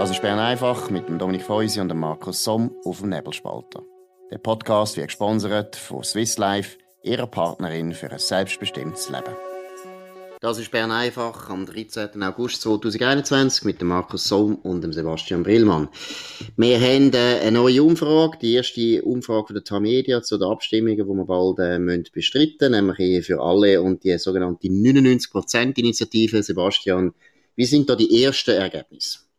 Das ist Bern einfach mit dem Dominik Feusi und dem Markus Somm auf dem Nebelspalter. Der Podcast wird gesponsert von Swiss Life, ihrer Partnerin für ein selbstbestimmtes Leben. Das ist Bern einfach am 13. August 2021 mit dem Markus Somm und dem Sebastian Brillmann. Wir haben äh, eine neue Umfrage, die erste Umfrage von der Tamedia zu den Abstimmungen, die wir bald äh, müssen bestreiten müssen, nämlich für alle und die sogenannte 99%-Initiative. Sebastian, wie sind da die ersten Ergebnisse?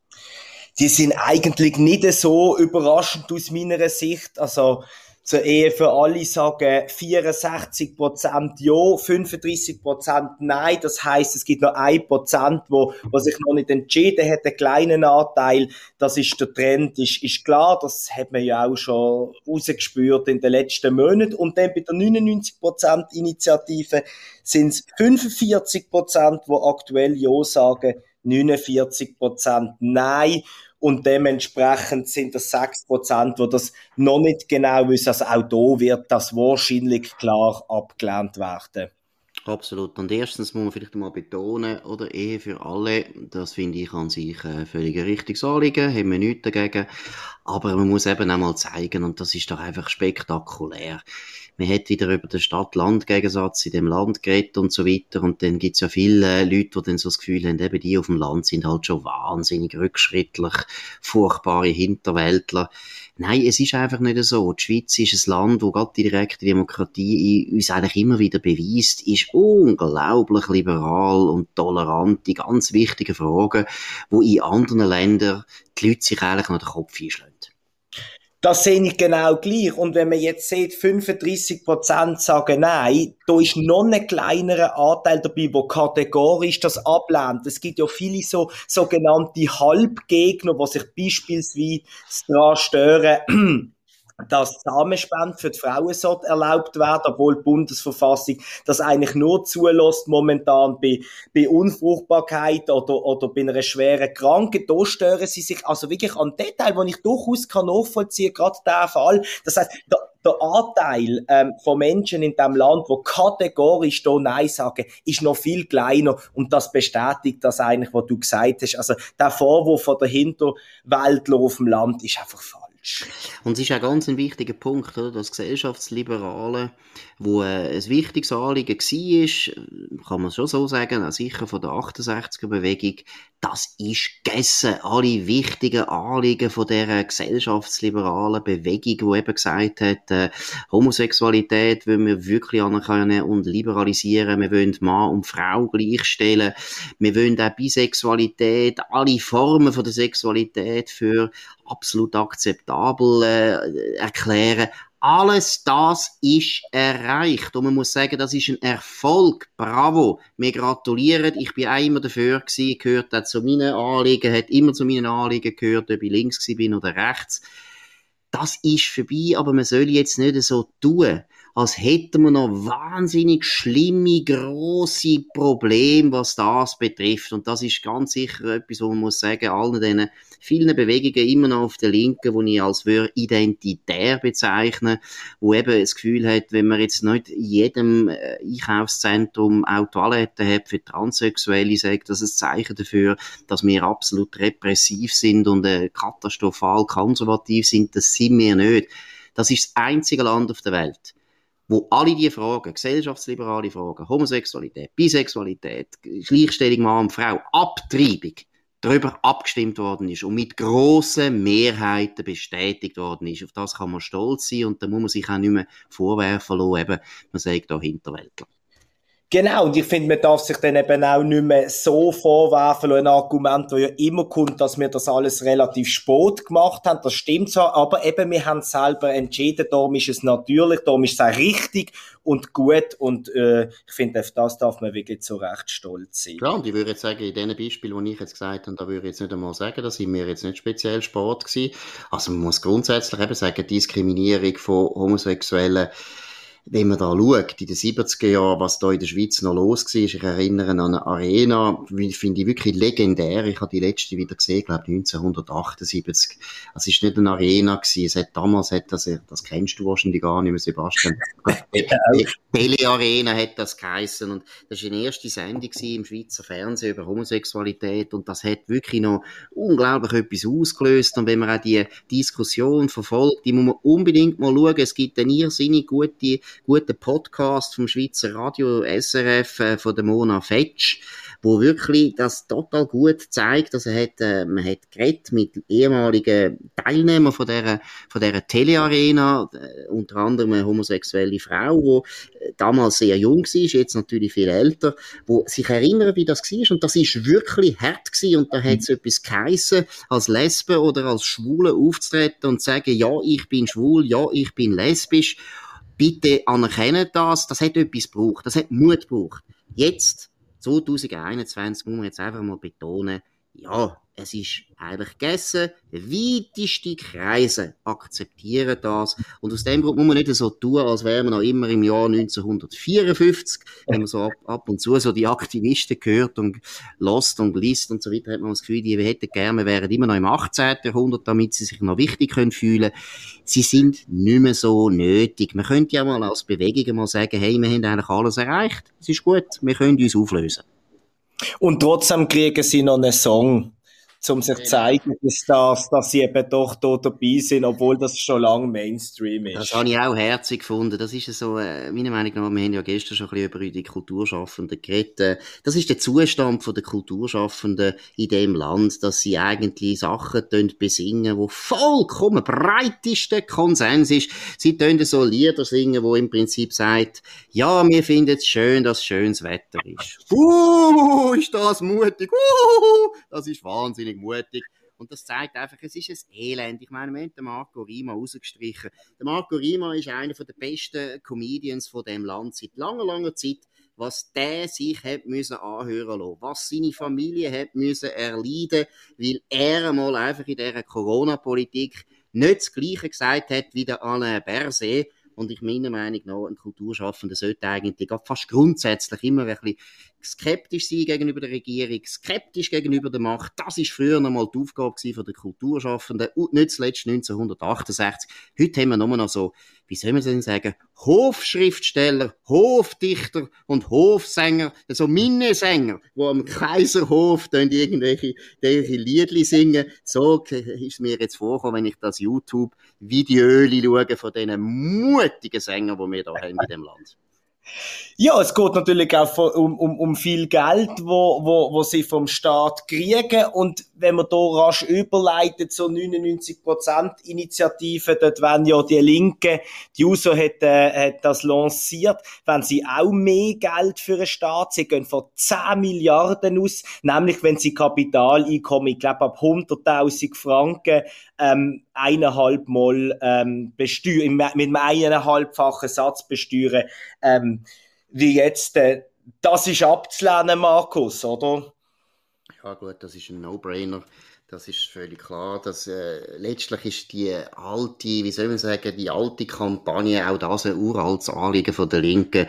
Die sind eigentlich nicht so überraschend aus meiner Sicht. Also, zur Ehe für alle sagen 64% ja, 35% nein. Das heißt, es gibt noch 1%, wo, wo sich noch nicht entschieden hat, einen kleinen Anteil. Das ist der Trend, ist, ist klar. Das hat man ja auch schon rausgespürt in den letzten Monaten. Und dann bei der 99% Initiative sind es 45%, wo aktuell ja sagen, 49% nein. Und dementsprechend sind das 6%, wo das noch nicht genau wissen. Also auch da wird das wahrscheinlich klar abgelehnt werden. Absolut. Und erstens muss man vielleicht mal betonen, oder Ehe für alle, das finde ich an sich ein völlig richtiges Anliegen, haben wir nichts dagegen. Aber man muss eben auch mal zeigen, und das ist doch einfach spektakulär. Man hat wieder über den Stadt-Land-Gegensatz in dem Land geredet und so weiter. Und dann gibt's ja viele Leute, die dann so das Gefühl haben, eben die auf dem Land sind halt schon wahnsinnig rückschrittlich, furchtbare Hinterwäldler. Nein, es ist einfach nicht so. Die Schweiz ist ein Land, wo gerade die direkte Demokratie uns eigentlich immer wieder beweist, ist unglaublich liberal und tolerant in ganz wichtigen Fragen, wo in anderen Ländern die Leute sich eigentlich noch den Kopf einschlagen. Das sehe ich genau gleich. Und wenn man jetzt sieht, 35% sagen Nein, da ist noch ein kleinerer Anteil dabei, wo kategorisch das ablehnt. Es gibt ja viele so sogenannte Halbgegner, die sich beispielsweise daran stören, dass Samenspende für die Frauen sollte erlaubt werden, obwohl die Bundesverfassung das eigentlich nur zulässt momentan bei, bei Unfruchtbarkeit oder, oder bei einer schweren Krankheit. Da stören sie sich also wirklich an Detail, wo ich durchaus kann nachvollziehen, gerade der Fall. Das heißt, der, der Anteil ähm, von Menschen in dem Land, wo kategorisch da Nein sagen, ist noch viel kleiner und das bestätigt das eigentlich, was du gesagt hast. Also der Vorwurf von der Hinterwäldler auf dem Land ist einfach falsch falsch. Und es ist auch ganz ein wichtiger Punkt, oder? das Gesellschaftsliberale, wo äh, ein wichtiges Anliegen war, kann man schon so sagen, auch sicher von der 68er-Bewegung, das ist gegessen. Alle wichtigen Anliegen von der gesellschaftsliberalen Bewegung, die eben gesagt hat, äh, Homosexualität wollen wir wirklich anerkennen und liberalisieren, wir wollen Mann und Frau gleichstellen, wir wollen auch Bisexualität, alle Formen von der Sexualität für absolut akzeptabel äh, erklären. Alles das ist erreicht. Und man muss sagen, das ist ein Erfolg. Bravo. Wir gratulieren. Ich bin auch immer dafür gewesen, gehört auch zu meinen Anliegen, hat immer zu meinen Anliegen gehört, ob ich links bin oder rechts. Das ist vorbei, aber man soll jetzt nicht so tun, als hätten wir noch wahnsinnig schlimme, große Probleme, was das betrifft. Und das ist ganz sicher etwas, wo man muss sagen, allen diesen vielen Bewegungen immer noch auf der Linken, wo ich als würde identitär bezeichnen, wo eben das Gefühl hat, wenn man jetzt nicht in jedem äh, Einkaufszentrum auch Toiletten hat für Transsexuelle, sagt das ein Zeichen dafür, dass wir absolut repressiv sind und äh, katastrophal konservativ sind. Das sind wir nicht. Das ist das einzige Land auf der Welt, wo alle diese Fragen, gesellschaftsliberale Fragen, Homosexualität, Bisexualität, Gleichstellung Mann und Frau, Abtreibung, darüber abgestimmt worden ist und mit grossen Mehrheiten bestätigt worden ist. Auf das kann man stolz sein und da muss man sich auch nicht mehr vorwerfen lassen, eben, man sagt da Hinterwäldler. Genau, und ich finde, man darf sich dann eben auch nicht mehr so vorwerfen, ein Argument, das ja immer kommt, dass wir das alles relativ spät gemacht haben. Das stimmt zwar, aber eben, wir haben selber entschieden, darum ist es natürlich, darum ist es auch richtig und gut und äh, ich finde, auf das darf man wirklich zu Recht stolz sein. Ja, und ich würde jetzt sagen, in den Beispielen, die ich jetzt gesagt habe, da würde ich jetzt nicht einmal sagen, da sind wir jetzt nicht speziell Sport gewesen. Also man muss grundsätzlich eben sagen, Diskriminierung von Homosexuellen wenn man da schaut, in den 70er Jahren, was da in der Schweiz noch los war, ich erinnere an eine Arena, finde ich wirklich legendär. Ich habe die letzte wieder gesehen, glaube 1978. Es ist nicht eine Arena gewesen. Es hat damals, hat das, das kennst du wahrscheinlich gar nicht mehr, Sebastian. Tele-Arena hat das geheissen. Und das war eine erste Sendung im Schweizer Fernsehen über Homosexualität. Und das hat wirklich noch unglaublich etwas ausgelöst. Und wenn man auch die Diskussion verfolgt, die muss man unbedingt mal schauen. Es gibt eine irrsinnig gute guten Podcast vom Schweizer Radio SRF äh, von der Mona Fetsch, wo wirklich das total gut zeigt. Also hat, äh, man hat geredet mit ehemaligen Teilnehmern von der von der Telearena, äh, unter anderem eine homosexuelle Frau, die äh, damals sehr jung war, jetzt natürlich viel älter, wo sich erinnern, wie das war. Und das ist wirklich hart gewesen. Und da hat es mhm. etwas geheissen, als Lesbe oder als Schwule aufzutreten und zu sagen, ja, ich bin schwul, ja, ich bin lesbisch bitte anerkennen das, das hat etwas gebraucht, das hat Mut gebraucht. Jetzt, 2021, muss man jetzt einfach mal betonen, ja, es ist eigentlich gegessen. Weiteste Kreise akzeptieren das. Und aus dem Grund muss man nicht so tun, als wären wir noch immer im Jahr 1954. Wenn man so ab, ab und zu so die Aktivisten gehört und lost und liest und so weiter, hat man das Gefühl, die hätten gerne, wären immer noch im 18. Jahrhundert, damit sie sich noch wichtig können fühlen. Sie sind nicht mehr so nötig. Man könnte ja mal als Bewegung mal sagen, hey, wir haben eigentlich alles erreicht. Es ist gut, wir können uns auflösen. Und trotzdem kriegen sie noch einen Song um sich zu zeigen, dass, das, dass sie eben doch da dabei sind, obwohl das schon lange Mainstream ist. Das habe ich auch herzig gefunden. Das ist so, äh, meiner Meinung nach, wir haben ja gestern schon ein bisschen über die Kulturschaffenden geredet. Äh, das ist der Zustand der Kulturschaffenden in dem Land, dass sie eigentlich Sachen besingen, wo vollkommen breitester Konsens ist. Sie tun so Lieder singen, wo im Prinzip sagt, ja, wir finden es schön, dass schönes Wetter ist. Uh, ist das mutig. Uh, das ist wahnsinnig wahnsinnig mutig. Und das zeigt einfach, es ist ein Elend. Ich meine, wir haben den Marco Rima rausgestrichen. Der Marco Rima ist einer der besten Comedians von dem Land seit langer, langer Zeit. Was der sich hat müssen anhören lassen, was seine Familie hat müssen erleiden, weil er einmal einfach in dieser Corona-Politik nicht das Gleiche gesagt hat wie der Alain Berset. Und ich meiner Meinung nach, ein Kulturschaffender sollte eigentlich fast grundsätzlich immer ein bisschen skeptisch sein gegenüber der Regierung, skeptisch gegenüber der Macht. Das ist früher noch mal die Aufgabe von der Kulturschaffenden und nicht zuletzt 1968. Heute haben wir nur noch so, wie soll man denn sagen, Hofschriftsteller, Hofdichter und Hofsänger, also Minnesänger, die am Kaiserhof irgendwelche, irgendwelche Liedli singen. So ist mir jetzt vorgekommen, wenn ich das YouTube-Video schaue von diesen mutigen Sängern, die wir da haben in dem Land. Ja, es geht natürlich auch um, um, um viel Geld, wo, wo, wo sie vom Staat kriegen. Und wenn man da rasch überleitet, so 99% Initiative, dort wenn ja die Linke, die USO hat, äh, hat das lanciert, wenn sie auch mehr Geld für den Staat, sie gehen von 10 Milliarden aus, nämlich wenn sie Kapitaleinkommen, ich glaube ab 100.000 Franken, ähm, eineinhalb Mal ähm, besteuern, mit einem eineinhalbfachen Satz besteuern, ähm, wie jetzt, äh, das ist abzulehnen, Markus, oder? Ja gut, das ist ein No-Brainer. Das ist völlig klar. Dass, äh, letztlich ist die alte, wie soll man sagen, die alte Kampagne, auch das ein uraltes Anliegen von der Linken,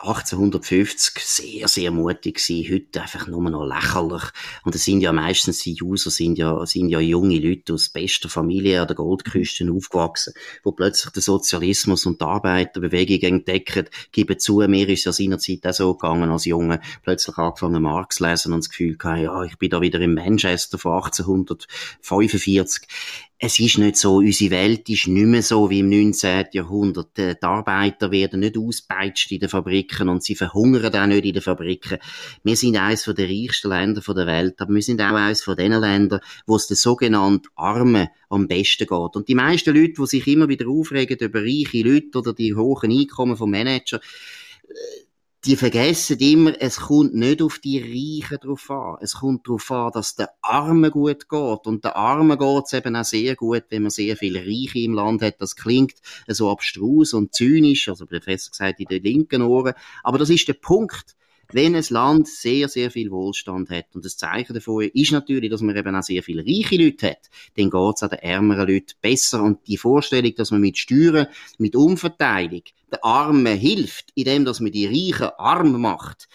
1850 sehr, sehr mutig gewesen. Heute einfach nur noch lächerlich. Und es sind ja meistens die User, sind ja, sind ja junge Leute aus bester Familie an der Goldküste aufgewachsen, wo plötzlich den Sozialismus und die Arbeiterbewegung entdecken, geben zu, mir ist ja seinerzeit auch so gegangen als Junge, plötzlich angefangen Marx lesen und das Gefühl gehabt, ja, ich bin da wieder in Manchester von 1800 1945. Es ist nicht so, unsere Welt ist nicht mehr so wie im 19. Jahrhundert. Die Arbeiter werden nicht auspeitscht in den Fabriken und sie verhungern auch nicht in den Fabriken. Wir sind eines der reichsten Länder der Welt, aber wir sind auch eines von den Ländern, wo es den sogenannten Armen am besten geht. Und die meisten Leute, die sich immer wieder aufregen über reiche Leute oder die hohen Einkommen von Manager, die vergessen immer, es kommt nicht auf die Reichen drauf an. Es kommt darauf an, dass der Armen gut geht. Und der Armen geht es eben auch sehr gut, wenn man sehr viele Reiche im Land hat. Das klingt so abstrus und zynisch, also besser gesagt in den linken Ohren. Aber das ist der Punkt. Wenn ein Land sehr, sehr viel Wohlstand hat, und das Zeichen davon ist natürlich, dass man eben auch sehr viele reiche Leute hat, dann geht es auch den ärmeren Leuten besser. Und die Vorstellung, dass man mit Steuern, mit Umverteilung den Armen hilft, indem dass man die Reichen arm macht,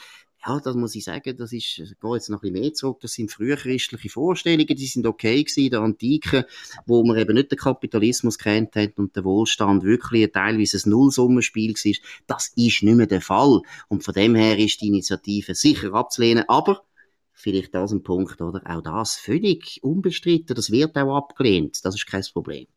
ja, das muss ich sagen, das ist, ich gehe jetzt noch ein bisschen mehr zurück, das sind frühchristliche Vorstellungen, die sind okay gewesen, der Antike, wo man eben nicht den Kapitalismus kennt hat und der Wohlstand wirklich teilweise ein Nullsummenspiel war. Das ist nicht mehr der Fall. Und von dem her ist die Initiative sicher abzulehnen, aber vielleicht das ein Punkt, oder? Auch das völlig unbestritten, das wird auch abgelehnt, das ist kein Problem.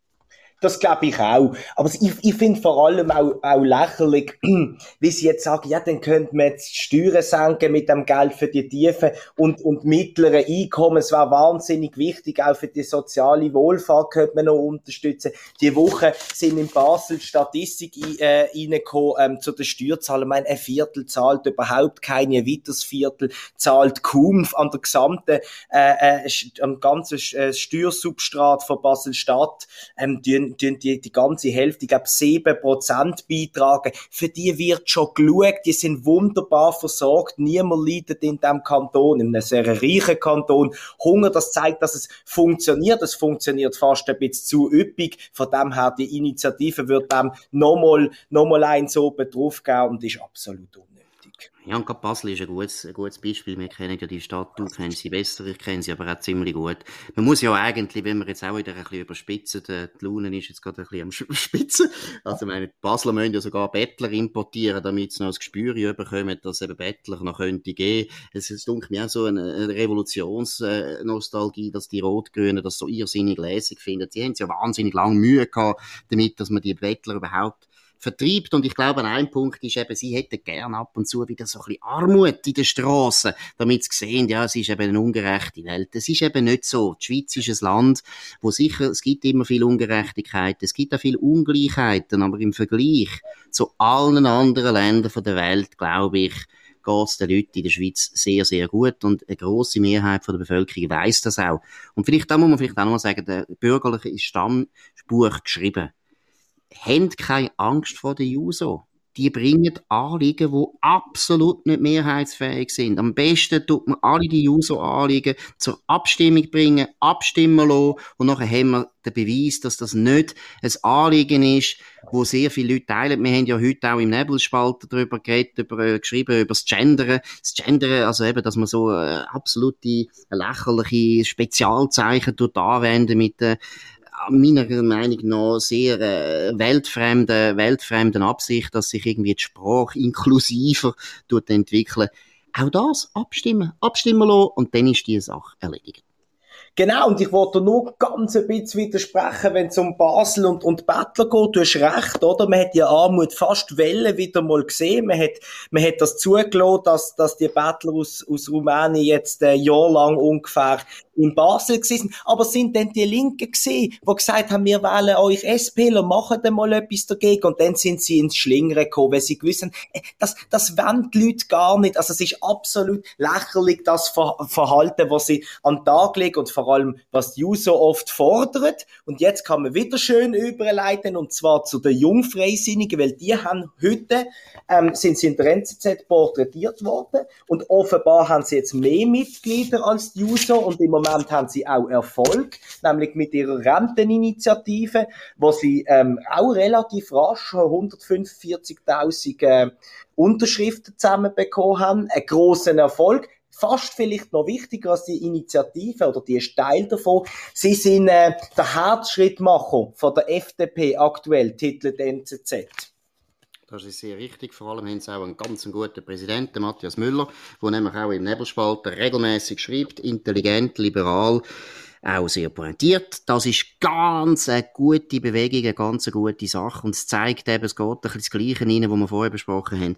Das glaube ich auch. Aber ich, ich finde vor allem auch, auch lächerlich, wie sie jetzt sagen, ja, dann könnte man jetzt Steuern senken mit dem Geld für die tiefen und, und mittleren Einkommen. Es wäre wahnsinnig wichtig, auch für die soziale Wohlfahrt könnte man noch unterstützen. Die Woche sind in Basel Statistik äh, reingekommen ähm, zu den Steuerzahlen. Ich meine, ein Viertel zahlt überhaupt keine, ein weiteres Viertel zahlt kaum an der gesamten, äh, äh, am ganzen äh, Steuersubstrat von Basel-Stadt, ähm, tun, die, die ganze Hälfte, ich glaube, 7% beitragen. Für die wird schon geschaut, die sind wunderbar versorgt, niemand leidet in diesem Kanton, in einem sehr reichen Kanton. Hunger, das zeigt, dass es funktioniert, es funktioniert fast ein bisschen zu üppig, von dem her, die Initiative wird dem nochmal, nochmal eins oben drauf geben und ist absolut unnötig. Ja, und gerade Basel ist ein gutes, ein gutes Beispiel. Wir kennen ja die Stadt, du kennst sie besser, ich kenne sie aber auch ziemlich gut. Man muss ja eigentlich, wenn man jetzt auch wieder ein bisschen überspitzen, die Laune ist jetzt gerade ein bisschen am Spitzen. Also, meine, die Basler müssen ja sogar Bettler importieren, damit sie noch das Gespür bekommen, dass eben Bettler noch könnte gehen. Es ist, mir auch so eine, Revolutionsnostalgie, dass die Rot-Grünen das so irrsinnig lässig finden. Sie haben ja wahnsinnig lange Mühe gehabt, damit, dass man die Bettler überhaupt vertreibt. Und ich glaube, ein Punkt ist eben, sie hätten gern ab und zu wieder so ein bisschen Armut in den Straßen, damit sie sehen, ja, es ist eben eine ungerechte Welt. Es ist eben nicht so. Die Schweiz ist ein Land, wo sicher, es gibt immer viel Ungerechtigkeit, es gibt auch viel Ungleichheiten, aber im Vergleich zu allen anderen Ländern der Welt, glaube ich, geht es den Leuten in der Schweiz sehr, sehr gut und eine grosse Mehrheit von der Bevölkerung weiß das auch. Und vielleicht, da muss man vielleicht auch noch mal sagen, der bürgerliche Stammbuch geschrieben haben keine Angst vor den Juso. Die bringen Anliegen, die absolut nicht mehrheitsfähig sind. Am besten tut man alle die Juso-Anliegen zur Abstimmung bringen, abstimmen lassen und nachher haben wir den Beweis, dass das nicht ein Anliegen ist, wo sehr viele Leute teilen. Wir haben ja heute auch im Nebelspalter darüber geredet, über, äh, geschrieben, über das Gendern. Das Gendern, also eben, dass man so äh, absolute lächerliche Spezialzeichen anwenden mit äh, meiner Meinung nach sehr äh, weltfremden, weltfremden Absicht, dass sich irgendwie die Sprache inklusiver entwickeln. Auch das abstimmen, abstimmen lassen und dann ist die Sache erledigt. Genau, und ich wollte nur ganz ein bisschen widersprechen, wenn es um Basel und, und Bettler geht. Du hast recht, oder? Man hat die Armut fast Welle wieder mal gesehen. Man hat, man hat das zugelassen, dass, dass die Bettler aus, aus Rumänien jetzt ein Jahr lang ungefähr in Basel gewesen. Aber sind denn die Linken gesehen, die gesagt haben, wir wählen euch SPler, machen dann mal etwas dagegen. Und dann sind sie ins Schlingern gekommen, weil sie gewissen, äh, das, das wollen die Leute gar nicht. Also es ist absolut lächerlich, das Verhalten, was sie an den Tag legen und vor allem, was die User oft fordert. Und jetzt kann man wieder schön überleiten, und zwar zu den Jungfreisinnigen, weil die haben heute, ähm, sind sie in der NZZ porträtiert worden und offenbar haben sie jetzt mehr Mitglieder als die User und im Moment Moment haben sie auch Erfolg, nämlich mit ihrer Renteninitiative, wo sie ähm, auch relativ rasch 145.000 äh, Unterschriften zusammenbekommen haben. Ein großen Erfolg fast vielleicht noch wichtiger als die Initiative oder die ist Teil davon. Sie sind äh, der Herzschrittmacher von der FDP aktuell, titelt NZZ. Das ist sehr richtig. Vor allem haben sie auch einen ganz guten Präsidenten, Matthias Müller, der nämlich auch im Nebelspalter regelmäßig schreibt, intelligent, liberal, auch sehr pointiert. Das ist ganz eine gute Bewegung, eine ganz gute Sache. Und es zeigt eben, es geht ein bisschen das Gleiche rein, was wir vorher besprochen haben.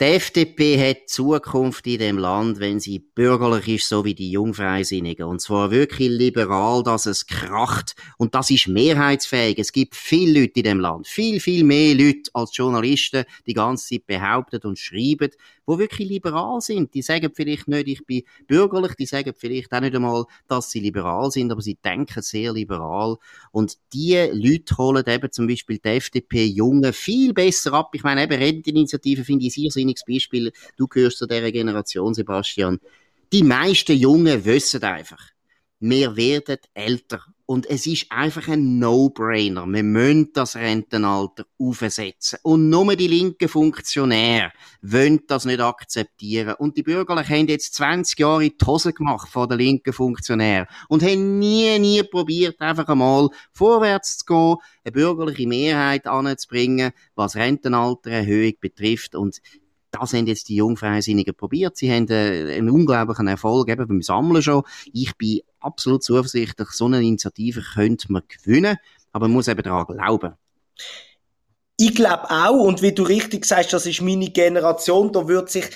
Die FDP hat Zukunft in dem Land, wenn sie bürgerlich ist, so wie die Jungfreisinnigen. Und zwar wirklich liberal, dass es kracht. Und das ist mehrheitsfähig. Es gibt viele Leute in dem Land. Viel, viel mehr Leute als Journalisten die ganze Zeit behaupten und schreiben, die wirklich liberal sind. Die sagen vielleicht nicht, ich bin bürgerlich, die sagen vielleicht auch nicht einmal, dass sie liberal sind, aber sie denken sehr liberal. Und die Leute holen eben zum Beispiel die FDP Jungen viel besser ab. Ich meine, eben Renteninitiative finde ich ein irrsinniges Beispiel. Du gehörst zu dieser Generation, Sebastian. Die meisten Jungen wissen einfach, wir werden älter. Und es ist einfach ein No-Brainer. Wir müssen das Rentenalter aufsetzen. Und nur die linken Funktionäre wollen das nicht akzeptieren. Und die Bürgerlichen haben jetzt 20 Jahre in die Hose gemacht von den linken Funktionären und haben nie, nie probiert, einfach einmal vorwärts zu gehen, eine bürgerliche Mehrheit anzubringen, was Rentenaltererhöhung betrifft. Und das haben jetzt die Jungfreisinnigen probiert. Sie haben äh, einen unglaublichen Erfolg eben beim Sammeln schon. Ich bin absolut zuversichtlich, so eine Initiative könnte man gewinnen, aber man muss eben daran glauben. Ich glaube auch, und wie du richtig sagst, das ist meine Generation, da wird sich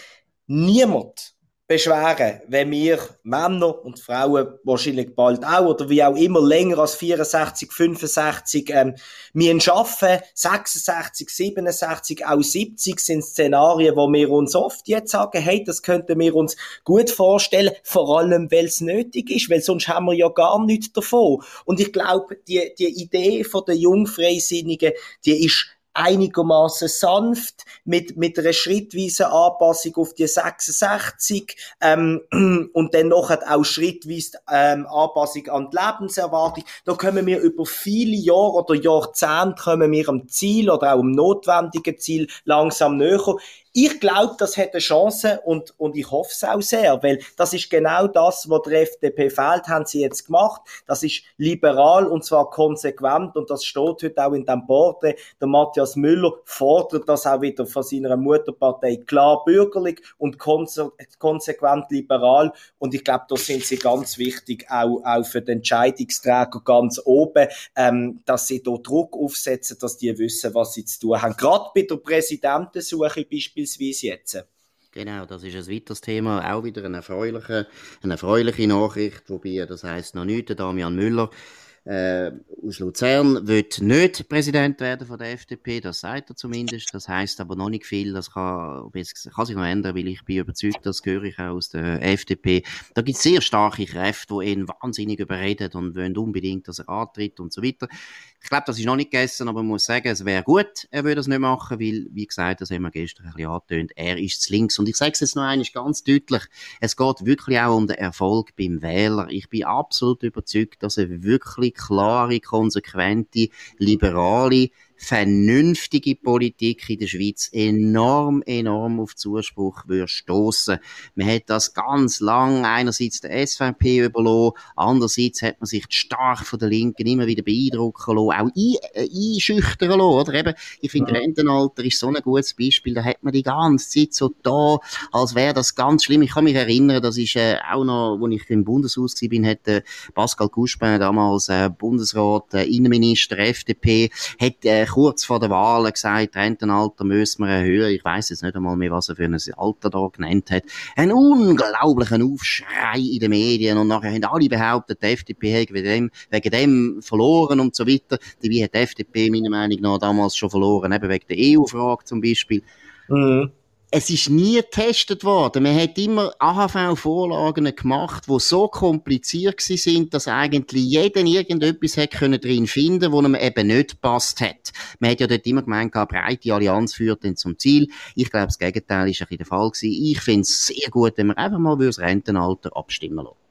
niemand beschweren, wenn wir Männer und Frauen wahrscheinlich bald auch oder wie auch immer länger als 64, 65 ähm, müssen arbeiten, 66, 67, auch 70 sind Szenarien, wo wir uns oft jetzt sagen, hey, das könnten wir uns gut vorstellen, vor allem, weil es nötig ist, weil sonst haben wir ja gar nichts davon. Und ich glaube, die, die Idee von der Jungfreisinnigen, die ist einigermaßen sanft mit mit einer schrittweisen Anpassung auf die 66 ähm, und dann noch auch schrittweise ähm, Anpassung an die Lebenserwartung. Da können wir über viele Jahre oder Jahrzehnte kommen wir am Ziel oder auch am notwendigen Ziel langsam näher. Ich glaube, das hat eine Chance und, und ich hoffe es auch sehr, weil das ist genau das, was der FDP fehlt, haben sie jetzt gemacht. Das ist liberal und zwar konsequent und das steht heute auch in dem Porträt. Der Matthias Müller fordert das auch wieder von seiner Mutterpartei. Klar bürgerlich und konse konsequent liberal. Und ich glaube, da sind sie ganz wichtig, auch, auch für den Entscheidungsträger ganz oben, ähm, dass sie da Druck aufsetzen, dass die wissen, was sie zu tun haben. Gerade bei der Präsidentensuche beispielsweise jetzt. Genau, das ist ein weiteres Thema, auch wieder eine erfreuliche, eine erfreuliche Nachricht, wobei, das heißt noch nichts, Damian Müller äh, aus Luzern wird nicht Präsident werden von der FDP, das sagt er zumindest. Das heißt aber noch nicht viel. Das kann, das kann sich noch ändern, weil ich bin überzeugt, das höre ich auch aus der FDP. Da gibt es sehr starke Kräfte, die ihn wahnsinnig überreden und wollen unbedingt, dass er antritt und so weiter. Ich glaube, das ist noch nicht gegessen, aber man muss sagen, es wäre gut, er würde das nicht machen, weil, wie gesagt, das haben wir gestern ein bisschen angetönt, er ist zu links. Und ich sage es jetzt noch einmal ganz deutlich, es geht wirklich auch um den Erfolg beim Wähler. Ich bin absolut überzeugt, dass er wirklich klare, konsequente, liberale vernünftige Politik in der Schweiz enorm, enorm auf Zuspruch würde stoßen. Man hat das ganz lang einerseits der SVP überlassen, andererseits hat man sich stark von der Linken immer wieder beeindrucken lassen, auch ein, äh, einschüchtern lassen, oder? Eben, ich finde. Rentenalter ist so ein gutes Beispiel, da hat man die ganze Zeit so da, als wäre das ganz schlimm. Ich kann mich erinnern, das ist äh, auch noch, als ich im Bundeshaus bin, hat äh, Pascal Couspin damals äh, Bundesrat, äh, Innenminister, FDP, hat äh, kurz vor der Wahl gesagt, Rentenalter müssen wir erhöhen. Ich weiß jetzt nicht einmal mehr, was er für ein Alter da genannt hat. Ein unglaublichen Aufschrei in den Medien und nachher haben alle behauptet, die FDP hätte wegen dem, wegen dem verloren und so weiter. Wie hat die FDP meiner Meinung nach damals schon verloren, eben wegen der EU-Frage zum Beispiel. Mhm es ist nie getestet worden. Man hat immer AHV-Vorlagen gemacht, die so kompliziert sind, dass eigentlich jeder irgendetwas hat können drin finden, wo ihm eben nicht passt hat. Man hat ja dort immer gemeint, eine breite Allianz führt dann zum Ziel. Ich glaube, das Gegenteil ist ein bisschen der Fall gewesen. Ich finde es sehr gut, wenn wir einfach mal über das Rentenalter abstimmen lassen.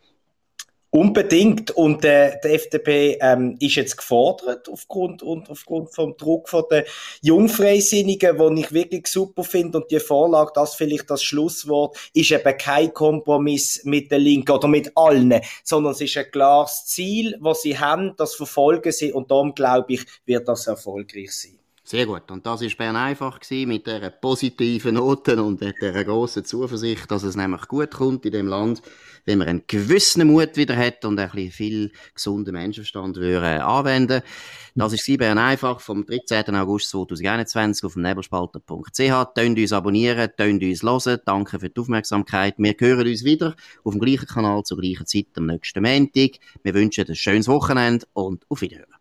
Unbedingt. Und äh, die FDP ähm, ist jetzt gefordert aufgrund, und aufgrund vom Druck von der Jungfreisinnigen, wo ich wirklich super finde. Und die Vorlage, das vielleicht das Schlusswort, ist eben kein Kompromiss mit der Linken oder mit allen, sondern es ist ein klares Ziel, was sie haben, das verfolgen sie und darum glaube ich, wird das erfolgreich sein. Sehr gut. Und das war Bern einfach gewesen, mit dieser positiven Noten und dieser grossen Zuversicht, dass es nämlich gut kommt in dem Land wenn man einen gewissen Mut wieder hat und ein bisschen viel gesunden Menschenverstand würde anwenden. Das ist Bern einfach vom 13. August 2021 auf nebelspalter.ch. Tönt uns abonnieren, tönt uns hören. Danke für die Aufmerksamkeit. Wir hören uns wieder auf dem gleichen Kanal zur gleichen Zeit am nächsten Montag. Wir wünschen ein schönes Wochenende und auf Wiederhören.